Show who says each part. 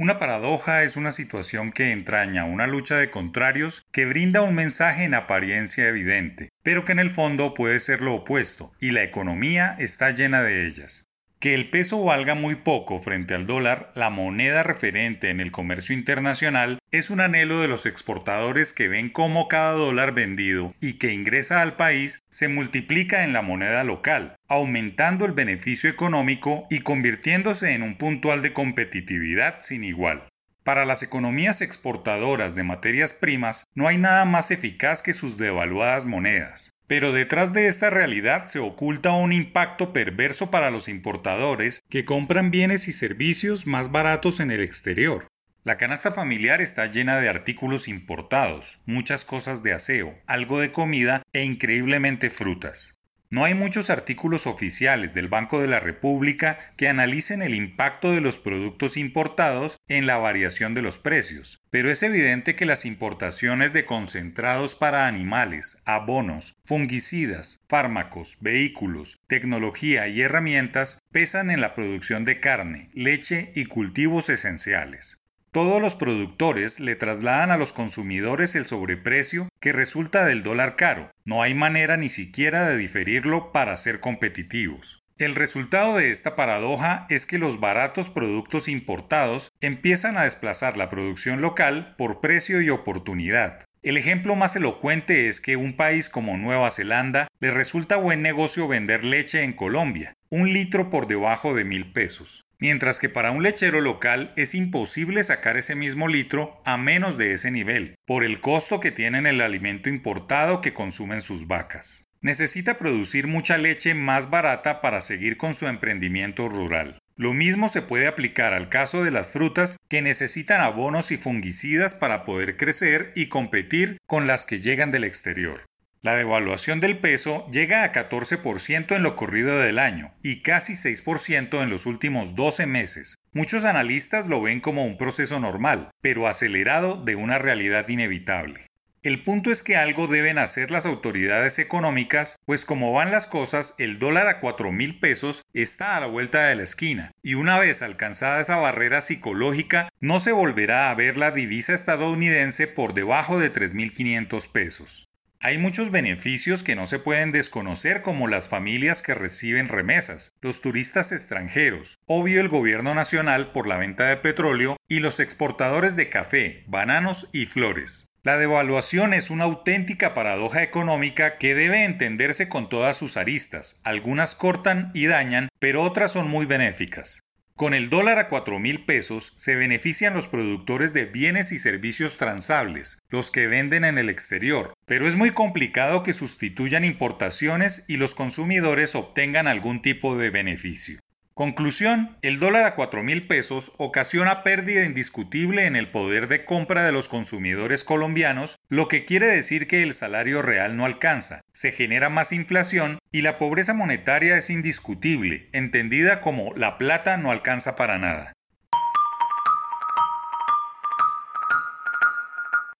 Speaker 1: Una paradoja es una situación que entraña una lucha de contrarios que brinda un mensaje en apariencia evidente, pero que en el fondo puede ser lo opuesto, y la economía está llena de ellas. Que el peso valga muy poco frente al dólar, la moneda referente en el comercio internacional, es un anhelo de los exportadores que ven cómo cada dólar vendido y que ingresa al país se multiplica en la moneda local, aumentando el beneficio económico y convirtiéndose en un puntual de competitividad sin igual. Para las economías exportadoras de materias primas no hay nada más eficaz que sus devaluadas monedas. Pero detrás de esta realidad se oculta un impacto perverso para los importadores que compran bienes y servicios más baratos en el exterior. La canasta familiar está llena de artículos importados, muchas cosas de aseo, algo de comida e increíblemente frutas. No hay muchos artículos oficiales del Banco de la República que analicen el impacto de los productos importados en la variación de los precios, pero es evidente que las importaciones de concentrados para animales, abonos, fungicidas, fármacos, vehículos, tecnología y herramientas pesan en la producción de carne, leche y cultivos esenciales. Todos los productores le trasladan a los consumidores el sobreprecio que resulta del dólar caro. No hay manera ni siquiera de diferirlo para ser competitivos. El resultado de esta paradoja es que los baratos productos importados empiezan a desplazar la producción local por precio y oportunidad. El ejemplo más elocuente es que un país como Nueva Zelanda le resulta buen negocio vender leche en Colombia, un litro por debajo de mil pesos mientras que para un lechero local es imposible sacar ese mismo litro a menos de ese nivel, por el costo que tienen el alimento importado que consumen sus vacas. Necesita producir mucha leche más barata para seguir con su emprendimiento rural. Lo mismo se puede aplicar al caso de las frutas que necesitan abonos y fungicidas para poder crecer y competir con las que llegan del exterior. La devaluación del peso llega a 14% en lo corrido del año y casi 6% en los últimos 12 meses. Muchos analistas lo ven como un proceso normal, pero acelerado de una realidad inevitable. El punto es que algo deben hacer las autoridades económicas, pues como van las cosas, el dólar a 4 mil pesos está a la vuelta de la esquina, y una vez alcanzada esa barrera psicológica, no se volverá a ver la divisa estadounidense por debajo de 3.500 pesos. Hay muchos beneficios que no se pueden desconocer como las familias que reciben remesas, los turistas extranjeros, obvio el gobierno nacional por la venta de petróleo y los exportadores de café, bananos y flores. La devaluación es una auténtica paradoja económica que debe entenderse con todas sus aristas. Algunas cortan y dañan, pero otras son muy benéficas. Con el dólar a 4 mil pesos se benefician los productores de bienes y servicios transables, los que venden en el exterior, pero es muy complicado que sustituyan importaciones y los consumidores obtengan algún tipo de beneficio. Conclusión, el dólar a 4 mil pesos ocasiona pérdida indiscutible en el poder de compra de los consumidores colombianos, lo que quiere decir que el salario real no alcanza, se genera más inflación y la pobreza monetaria es indiscutible, entendida como la plata no alcanza para nada.